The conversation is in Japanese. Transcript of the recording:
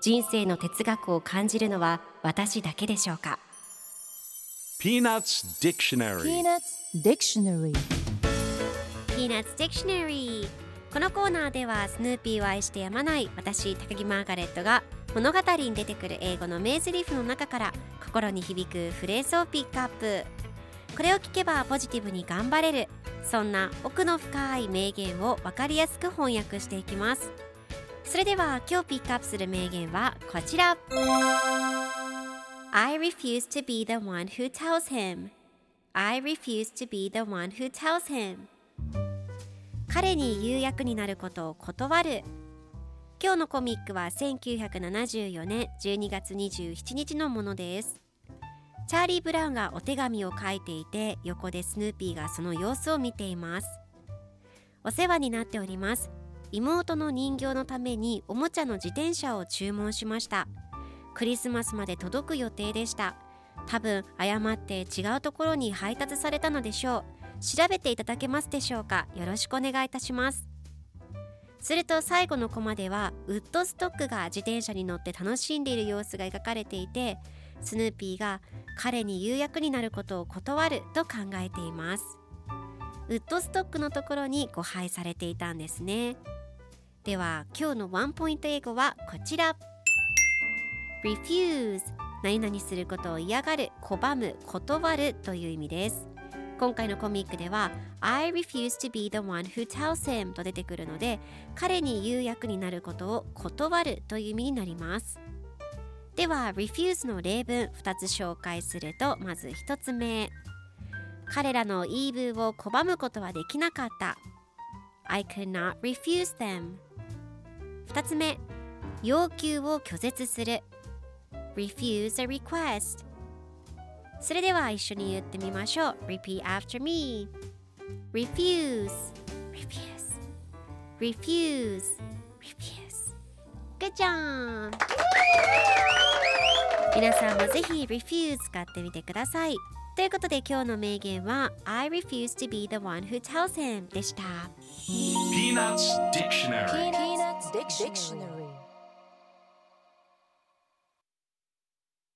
人生の哲学を感じるのは私だけでしょうか？Peanuts Dictionary. Peanuts Dictionary. Peanuts Dictionary このコーナーではスヌーピーを愛してやまない私高木マーガレットが物語に出てくる英語の名台詞の中から心に響くフレーズをピックアップ。これを聞けばポジティブに頑張れる。そんな奥の深い名言を分かりやすく翻訳していきますそれでは今日ピックアップする名言はこちら。I refuse to be the one who tells him. I refuse to be the one who tells him. 彼に言う役になることを断る。今日のコミックは1974年12月27日のものです。チャーリー・ブラウンがお手紙を書いていて横でスヌーピーがその様子を見ています。お世話になっております。妹の人形のためにおもちゃの自転車を注文しました。クリスマスまで届く予定でした。多分誤って違うところに配達されたのでしょう。調べていただけますでしょうか。よろしくお願いいたします。すると最後のコマではウッドストックが自転車に乗って楽しんでいる様子が描かれていてスヌーピーが彼に有役になることを断ると考えています。ウッドストックのところに誤配されていたんですね。では今日のワンポイント英語はこちら。Refuse 何々することを嫌がる拒む断るという意味です。今回のコミックでは I refuse to be the one who tells him と出てくるので彼に言う役になることを断るという意味になります。では refuse の例文2つ紹介するとまず1つ目。彼らの言い分を拒むことはできなかった。I could not refuse them. 2つ目要求を拒絶する refuse a request それでは一緒に言ってみましょう Repeat after me Refuse Refuse Refuse Refuse Good job! 皆さんもぜひ Refuse 使ってみてくださいということで今日の名言は I refuse to be the one who tells him でした Peanuts Dictionary Dictionary